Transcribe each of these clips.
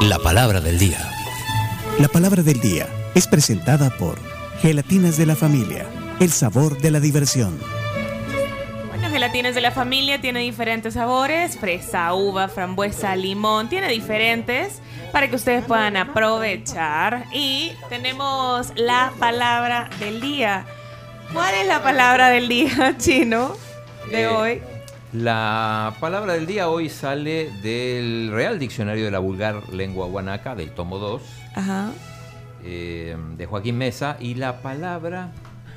La palabra del día. La palabra del día es presentada por Gelatinas de la Familia, el sabor de la diversión. Bueno, gelatinas de la familia tiene diferentes sabores, fresa, uva, frambuesa, limón, tiene diferentes para que ustedes puedan aprovechar. Y tenemos la palabra del día. ¿Cuál es la palabra del día, chino, de Eh, hoy? La palabra del día hoy sale del Real Diccionario de la Vulgar Lengua Guanaca, del tomo 2, Ajá. eh, de Joaquín Mesa, y la palabra...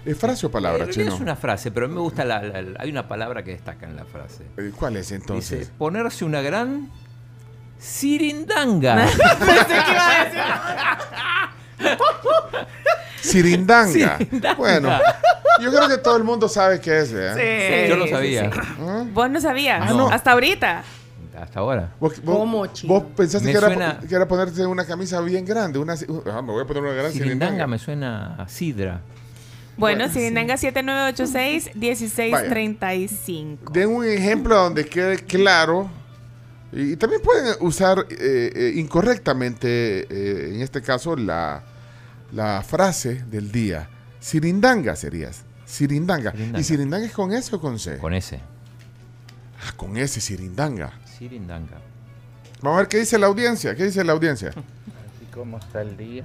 ¿Es frase o palabra, chino? Es una frase, pero a mí me gusta la, la- la- hay una palabra que destaca en la frase. Eh, ¿Cuál es entonces? Dice, ponerse una gran sirindanga. Pensé que iba a decir. Sirindanga. Sirindanga. Bueno, yo creo que todo el mundo sabe qué es, ¿verdad? Sí, Yo no sí, sabía. sí. ¿Ah? Vos no sabías. Ah, no. Hasta ahorita. Hasta ahora. ¿Vos, vos- ¿Cómo, vos pensaste que era, suena- que era ponerte una camisa bien grande? Una, si- ah, me voy a poner una gran Sirindanga sirindanga. me suena a sidra. Bueno, Bueno, Sirindanga 7986-1635. Den un ejemplo donde quede claro. Y, y también pueden usar eh, eh, incorrectamente, eh, en este caso, la, la frase del día. Sirindanga serías. Sirindanga. Sirindanga. ¿Y Sirindanga es con S o con C? Con ese. Ah, con S, Sirindanga. Sirindanga. Vamos a ver qué dice la audiencia. ¿Qué dice la audiencia? Así como está el día,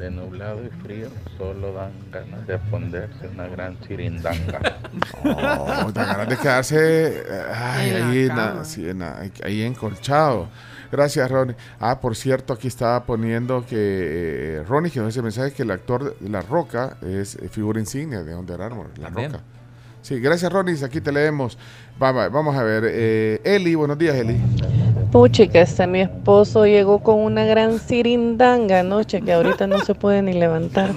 de nublado y frío, solo dan ganas de ponerse una gran chirindanga. Oh, da ganas de quedarse ay, En ahí, sí, la- ahí- encolchado. Gracias, Ronnie. Ah, por cierto, aquí estaba poniendo que eh, Ronnie, que no ese mensaje, que el actor de La Roca es eh, figura insignia de Under Armour. La También. Roca. Sí, gracias, Ronnie. Aquí te leemos. Va- va- Vamos a ver. eh, Eli, buenos días, Eli. Puchica, este mi esposo llegó con una gran sirindanga anoche que ahorita no se puede ni levantar.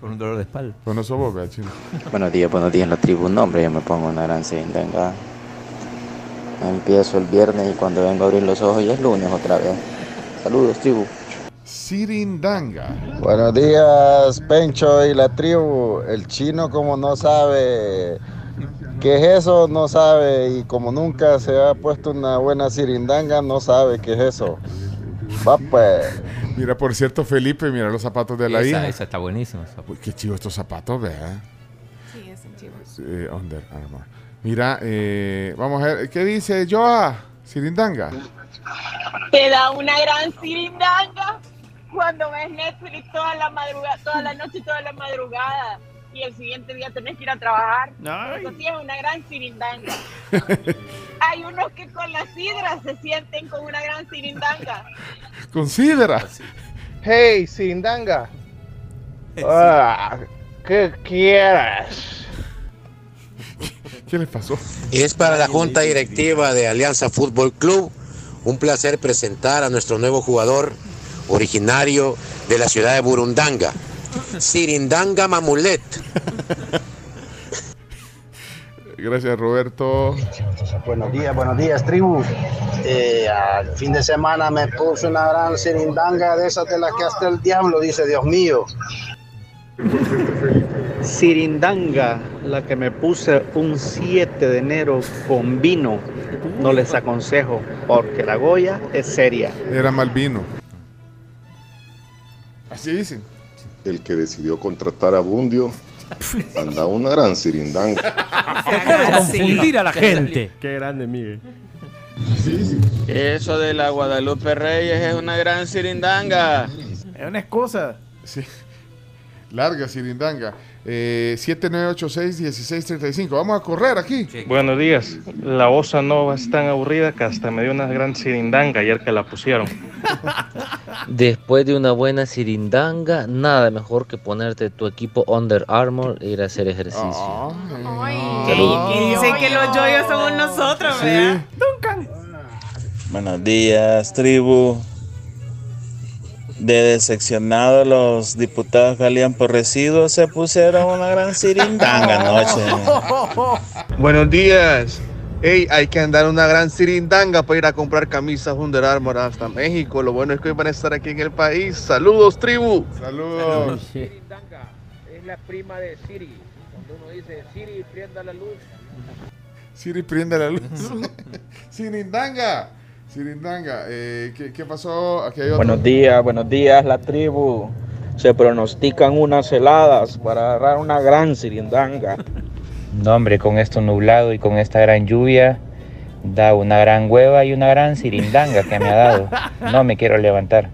Con un dolor de espalda. No sos vos, vea, chino. Buenos días, buenos días, la tribu. No, hombre, yo me pongo una gran sirindanga. Empiezo el viernes y cuando vengo a abrir los ojos ya es lunes otra vez. Saludos, tribu. Sirindanga. Buenos días, Pencho y la tribu. El chino como no sabe qué es eso, no sabe. Y como nunca se ha puesto una buena sirindanga, no sabe qué es eso. Va pues. Mira, por cierto, Felipe, mira los zapatos de la esa, hija. esa está buenísima. Uy, qué chivo estos zapatos, vea. Sí, es un chivo. Eh, Under Armour. Mira, eh, vamos a ver, ¿qué dice Joa? Sirindanga. Te da una gran sirindanga cuando ves Netflix toda la madrugada, toda la noche y toda la madrugada. Y el siguiente día tenés que ir a trabajar. Eso sí es una gran sirindanga. Hay unos que con la sidra se sienten con una gran sirindanga. Considera. Hey, sirindanga. Ah, ¿Qué quieres? ¿Qué les pasó? Es para la junta directiva de Alianza Fútbol Club un placer presentar a nuestro nuevo jugador originario de la ciudad de Burundanga, Sirindanga Mamulet. Gracias, Roberto. Buenos días, buenos días, tribu. Eh, al fin de semana me puse una gran sirindanga de esas de las que hasta el diablo dice, Dios mío. Sirindanga, la que me puse un 7 de enero con vino. No les aconsejo, porque la Goya es seria. Era Malvino. Así dicen. El que decidió contratar a Bundio anda una gran sirindanga. Acaba de confundir a la gente. Qué grande, Miguel. Eso de la Guadalupe Reyes es una gran sirindanga. Es una excusa. Sí. Larga Sirindanga. Eh, 7986-1635. Vamos a correr aquí. Buenos días. La osa nova es tan aburrida que hasta me dio una gran sirindanga ayer que la pusieron. Después de una buena sirindanga, nada mejor que ponerte tu equipo Under Armour e ir a hacer ejercicio. Ay, y dicen que los yoyos somos nosotros, ¿verdad? Buenos días, tribu. De decepcionado, los diputados que salían por residuos se pusieron una gran sirindanga anoche. Buenos días. Ey, hay que andar una gran sirindanga para ir a comprar camisas Under Armour hasta México. Lo bueno es que hoy van a estar aquí en el país. Saludos, tribu. Saludos. Es la prima de Siri. Cuando uno dice Siri, prenda la luz. Siri prende la luz. Sirindanga. Sirindanga, eh, ¿qué, qué pasó? Aquí hay otro. Buenos días, buenos días, la tribu. Se pronostican unas heladas para agarrar una gran sirindanga. No, hombre, con esto nublado y con esta gran lluvia, da una gran hueva y una gran sirindanga que me ha dado. No me quiero levantar.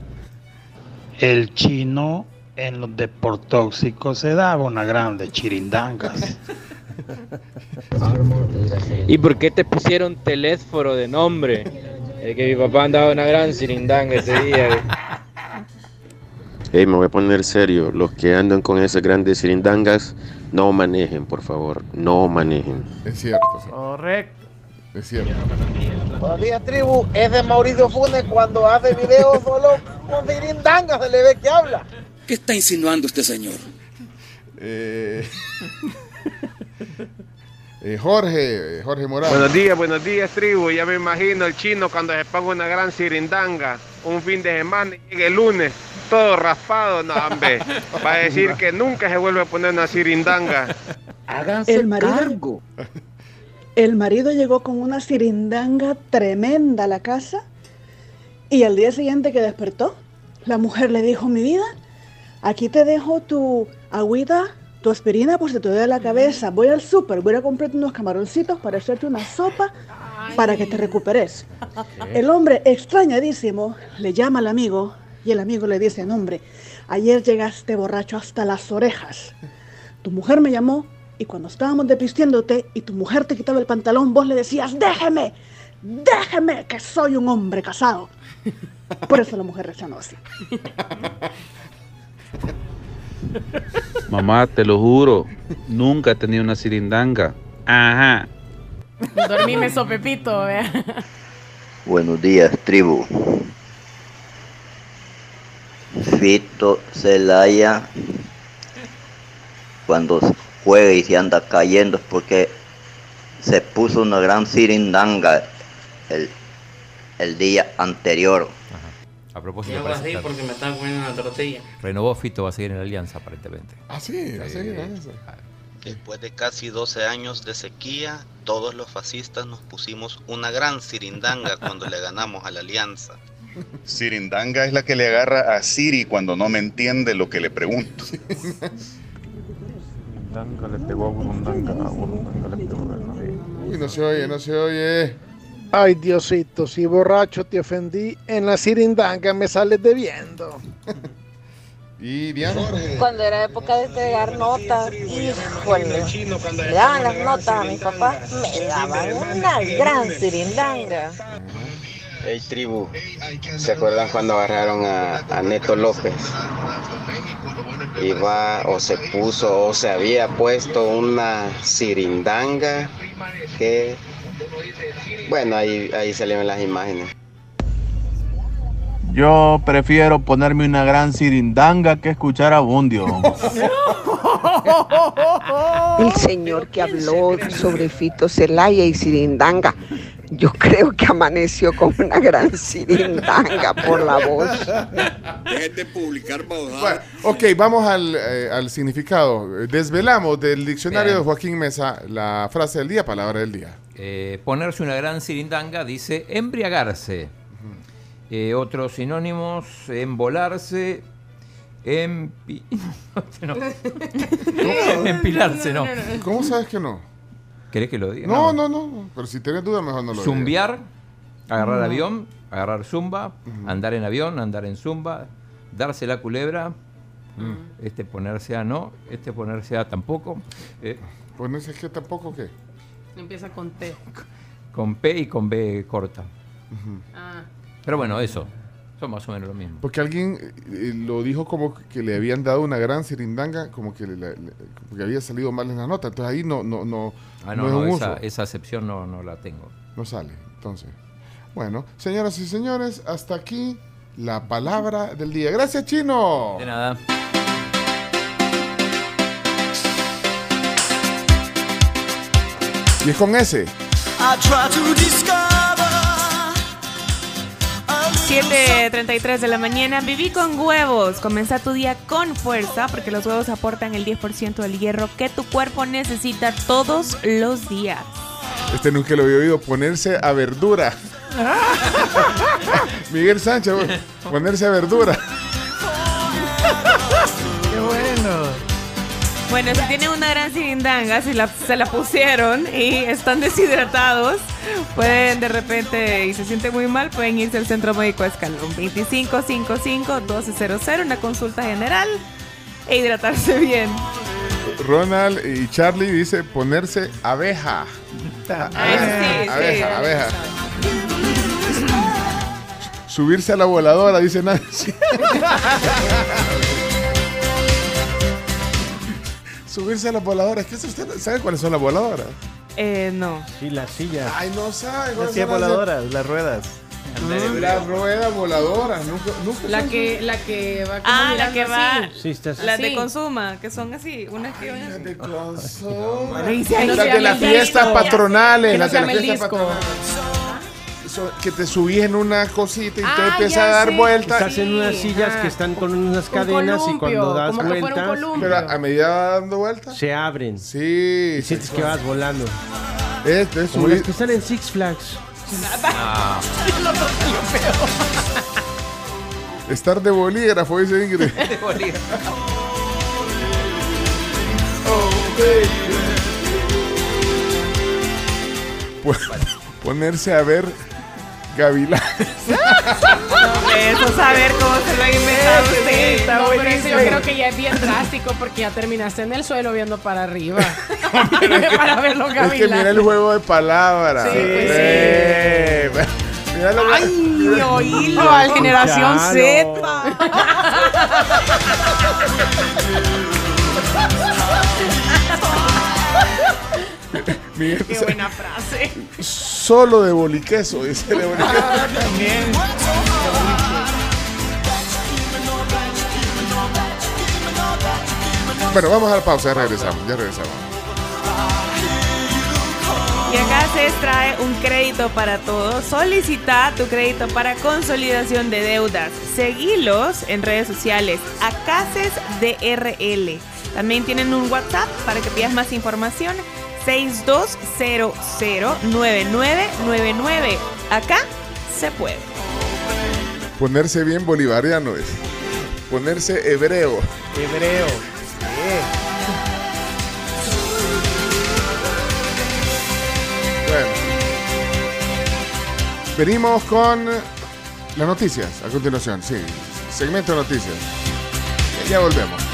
El chino en los deportóxicos se daba una grande chirindangas. ¿Y por qué te pusieron telésforo de nombre? Es que mi papá andaba una gran sirindanga ese día. Hey, me voy a poner serio. Los que andan con esas grandes cirindangas, no manejen, por favor. No manejen. Es cierto. Correcto. Es cierto. Buenos días, tribu. Es de Mauricio Funes cuando hace videos solo con sirindanga se le ve que habla. ¿Qué está insinuando este señor? Eh, eh, Jorge, Jorge Morales. Buenos días, buenos días, tribu. Ya me imagino el chino cuando se ponga una gran sirindanga un fin de semana y llegue el lunes, todo raspado, no, hombre. Va a decir que nunca se vuelve a poner una sirindanga. el marido, el marido llegó con una sirindanga tremenda a la casa y al día siguiente que despertó, la mujer le dijo, mi vida, aquí te dejo tu agüita, tu aspirina por si te duele la cabeza. Voy al súper, voy a comprarte unos camaroncitos para hacerte una sopa para que te recuperes. El hombre, extrañadísimo, le llama al amigo y el amigo le dice, hombre, ayer llegaste borracho hasta las orejas. Tu mujer me llamó y cuando estábamos despistiéndote y tu mujer te quitaba el pantalón, vos le decías, déjeme, déjeme, que soy un hombre casado. Por eso la mujer reaccionó así. Mamá, te lo juro, nunca he tenido una sirindanga. Ajá. Dormíme sopepito, vea. Buenos días, tribu. Fito Celaya, cuando juega y se anda cayendo es porque se puso una gran sirindanga el, el día anterior. A propósito, Yo así porque me están comiendo una tortilla. renovó Fito, va a seguir en la alianza aparentemente. Ah, sí, va a seguir en esa. Después de casi 12 años de sequía, todos los fascistas nos pusimos una gran sirindanga cuando le ganamos a la alianza. Sirindanga es la que le agarra a Siri cuando no me entiende lo que le pregunto. Sirindanga le pegó a Burundanga, a Burundanga le pegó a. Uy, no se oye, no se oye. Ay, Diosito, si borracho te ofendí, en la sirindanga me sales debiendo. ¿Y Diana? Cuando era época de entregar notas, híjole, me daban las notas a mi papá, me daban una gran sirindanga. Hey tribu, ¿se acuerdan cuando agarraron a, a Neto López? Iba o se puso o se había puesto una sirindanga que... Bueno, ahí, ahí salieron las imágenes. Yo prefiero ponerme una gran sirindanga que escuchar a Bundio. El señor que habló sobre Fito Celaya y Sirindanga, yo creo que amaneció con una gran Sirindanga por la voz. Dejen de publicar. Bueno, ok, vamos al, eh, al significado. Desvelamos del diccionario Bien. de Joaquín Mesa la frase del día, palabra del día. Eh, ponerse una gran sirindanga dice embriagarse. Eh, otros sinónimos, embolarse, empi... no. empilarse, no. ¿Cómo sabes que no? ¿Querés que lo diga? No, no, no. Pero si tienes duda, mejor no lo digas. Zumbiar, agarrar No. avión, agarrar zumba, andar en avión, andar en zumba, darse la culebra, este ponerse a no, este ponerse a tampoco, eh, ¿Ponerse que tampoco qué? Empieza con T. con P y con B corta. Ah. Pero bueno, eso, son más o menos lo mismo. Porque alguien eh, lo dijo como que le habían dado una gran sirindanga, como que le, le- porque había salido mal en la nota. Entonces ahí no, no, no, Ah, no no, es no, un esa, uso. esa acepción no, no la tengo. No sale. Entonces, bueno, señoras y señores, hasta aquí la palabra del día. Gracias, Chino. De nada. Y es con ese. 7.33 de la mañana, viví con huevos. Comienza tu día con fuerza porque los huevos aportan el 10% del hierro que tu cuerpo necesita todos los días. Este nunca lo había oído. Ponerse a verdura. Miguel Sánchez, ponerse a verdura. Bueno, si tienen una gran sirindanga, si la- se la pusieron y están deshidratados, pueden de repente y se sienten muy mal, pueden irse al Centro Médico Escalón 2555-1200, una consulta general e hidratarse bien. Ronald y Charlie dice ponerse abeja. Ah, sí, abeja, sí. abeja. Subirse a la voladora, dice Nancy. Subirse a la voladora. ¿Qué es usted? ¿Sabe cuáles son las voladoras? Eh, no. Sí, las sillas. Ay, no sabe. Las sillas son las- voladoras, las ruedas. Las ruedas voladoras. Nunca, nunca La que, la que va Ah, la que va. así. Sí, estás. Las de consuma, que son así, unas que van así. de hay- Las de las fiestas patronales. Las de las fiestas patronales. Que te subís en una cosita y te Ah, empieza ya a dar vueltas. Estás en unas sillas ajá. que están con unas Un cadenas y cuando das como que fuera un vueltas. Pero a medida va dando vueltas. se abren. Sí. Y sientes que vas volando. Este es Como las que están en Six Flags. Estar de bolígrafo, dice Ingrid. Pues, Ponerse a ver Gavilán. Eso, saber cómo se lo ha inventado usted. Está No, pero eso yo creo que ya es bien drástico porque ya terminaste en el suelo viendo para arriba. para ver los Es que mira el gavilanes. juego de palabras. Sí, pues sí. Mira lo Ay, oílo al generación Z. Miguel, Qué buena frase. Solo de boliqueso, dice de boliqueso. Ah, también. Bueno, vamos a la pausa, ya regresamos, ya regresamos. Y acá se trae un crédito para todos. Solicita tu crédito para consolidación de deudas. Seguilos en redes sociales. Acaces DRL. También tienen un WhatsApp para que pidas más información. 62009999. Acá se puede. Ponerse bien bolivariano es. Ponerse hebreo. Hebreo. Bueno. Venimos con las noticias a continuación, sí. Segmento de noticias. Ya volvemos.